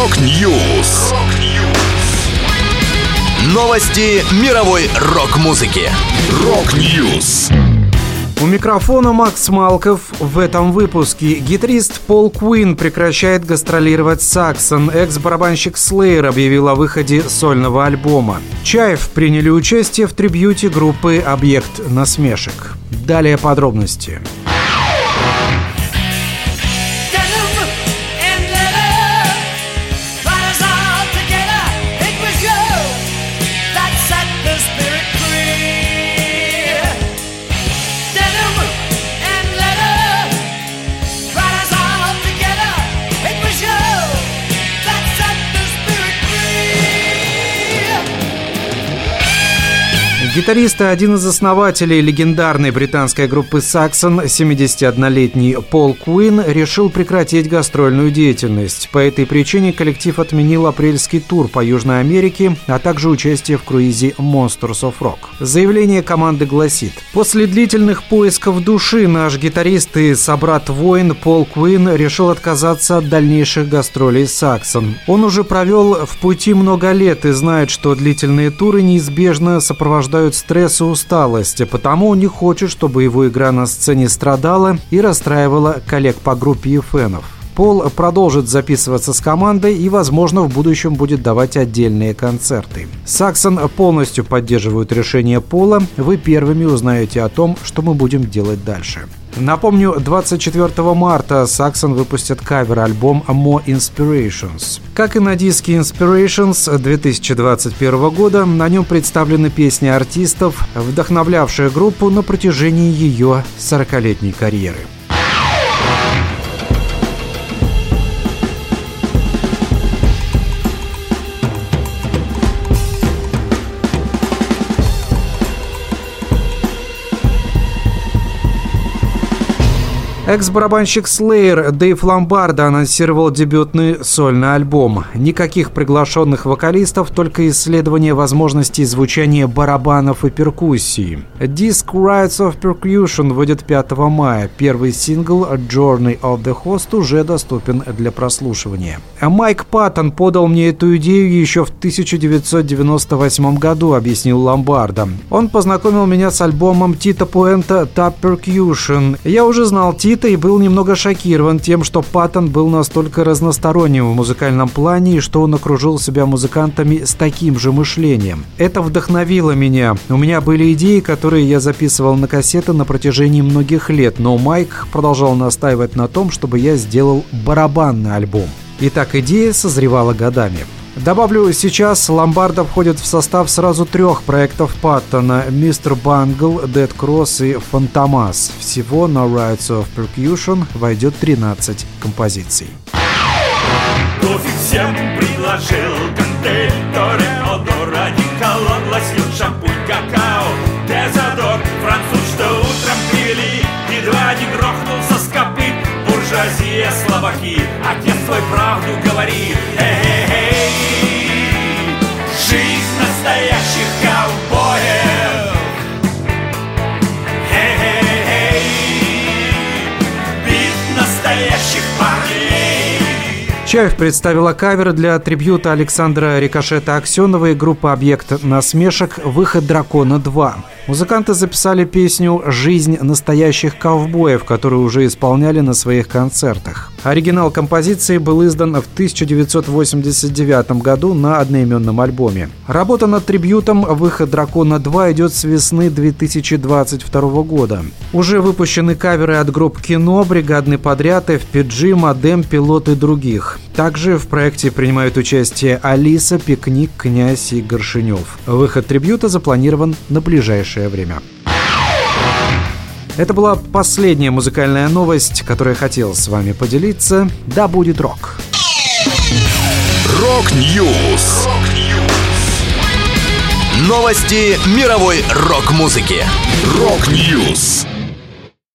Rock News. Новости мировой рок-музыки. Rock News. У микрофона Макс Малков. В этом выпуске гитарист Пол Куин прекращает гастролировать с Saxon. Экс-барабанщик Slayer объявил о выходе сольного альбома. Чайф приняли участие в трибьюте группы «Объект насмешек». Далее подробности. Гитарист и один из основателей легендарной британской группы Saxon, 71-летний Пол Куин, решил прекратить гастрольную деятельность. По этой причине коллектив отменил апрельский тур по Южной Америке, а также участие в круизе Monsters of Rock. Заявление команды гласит «После длительных поисков души наш гитарист и собрат-воин Пол Куин решил отказаться от дальнейших гастролей Saxon. Он уже провел в пути много лет и знает, что длительные туры неизбежно сопровождают вызывают стресс и усталость, потому не хочет, чтобы его игра на сцене страдала и расстраивала коллег по группе и фенов. Пол продолжит записываться с командой и, возможно, в будущем будет давать отдельные концерты. Саксон полностью поддерживают решение Пола. Вы первыми узнаете о том, что мы будем делать дальше. Напомню, 24 марта Saxon выпустит кавер-альбом More Inspirations. Как и на диске Inspirations 2021 года, на нем представлены песни артистов, вдохновлявшие группу на протяжении ее 40-летней карьеры. Экс-барабанщик Slayer Дэйв Ломбардо анонсировал дебютный сольный альбом. Никаких приглашенных вокалистов, только исследование возможностей звучания барабанов и перкуссии. Диск Rights of Percussion выйдет 5 мая. Первый сингл Journey of the Host уже доступен для прослушивания. Майк Паттон подал мне эту идею еще в 1998 году, объяснил Ломбардо. Он познакомил меня с альбомом Тита Пуэнта Tap Percussion. Я уже знал Тита Никита и был немного шокирован тем, что Паттон был настолько разносторонним в музыкальном плане и что он окружил себя музыкантами с таким же мышлением. Это вдохновило меня. У меня были идеи, которые я записывал на кассеты на протяжении многих лет, но Майк продолжал настаивать на том, чтобы я сделал барабанный альбом. И так идея созревала годами. Добавлю, сейчас Ломбардо входит в состав сразу трех проектов Паттона. «Мистер Бангл», «Dead Cross» и «Фантомас». Всего на Rights of Percussion войдет 13 композиций. Кофе всем предложил коктейль Торе, Одор, одеколон, лосьон, шампунь, какао. Дезодор, француз, что утром привели Едва не грохнулся с копыт. Буржуазия, слабаки Отец свой правду говорит. Эй-эй-эй настоящих Чаев представила кавер для трибюта Александра Рикошета Аксенова и группы «Объект насмешек. Выход дракона 2». Музыканты записали песню «Жизнь настоящих ковбоев», которую уже исполняли на своих концертах. Оригинал композиции был издан в 1989 году на одноименном альбоме. Работа над трибютом «Выход Дракона 2» идет с весны 2022 года. Уже выпущены каверы от групп «Кино», «Бригадный подряд», FPG, «Модем», «Пилот» и других. Также в проекте принимают участие Алиса, Пикник, Князь и Горшинев. Выход трибюта запланирован на ближайшее время. Это была последняя музыкальная новость, которую я хотел с вами поделиться. Да будет рок! Rock News! Новости мировой рок-музыки. Rock News!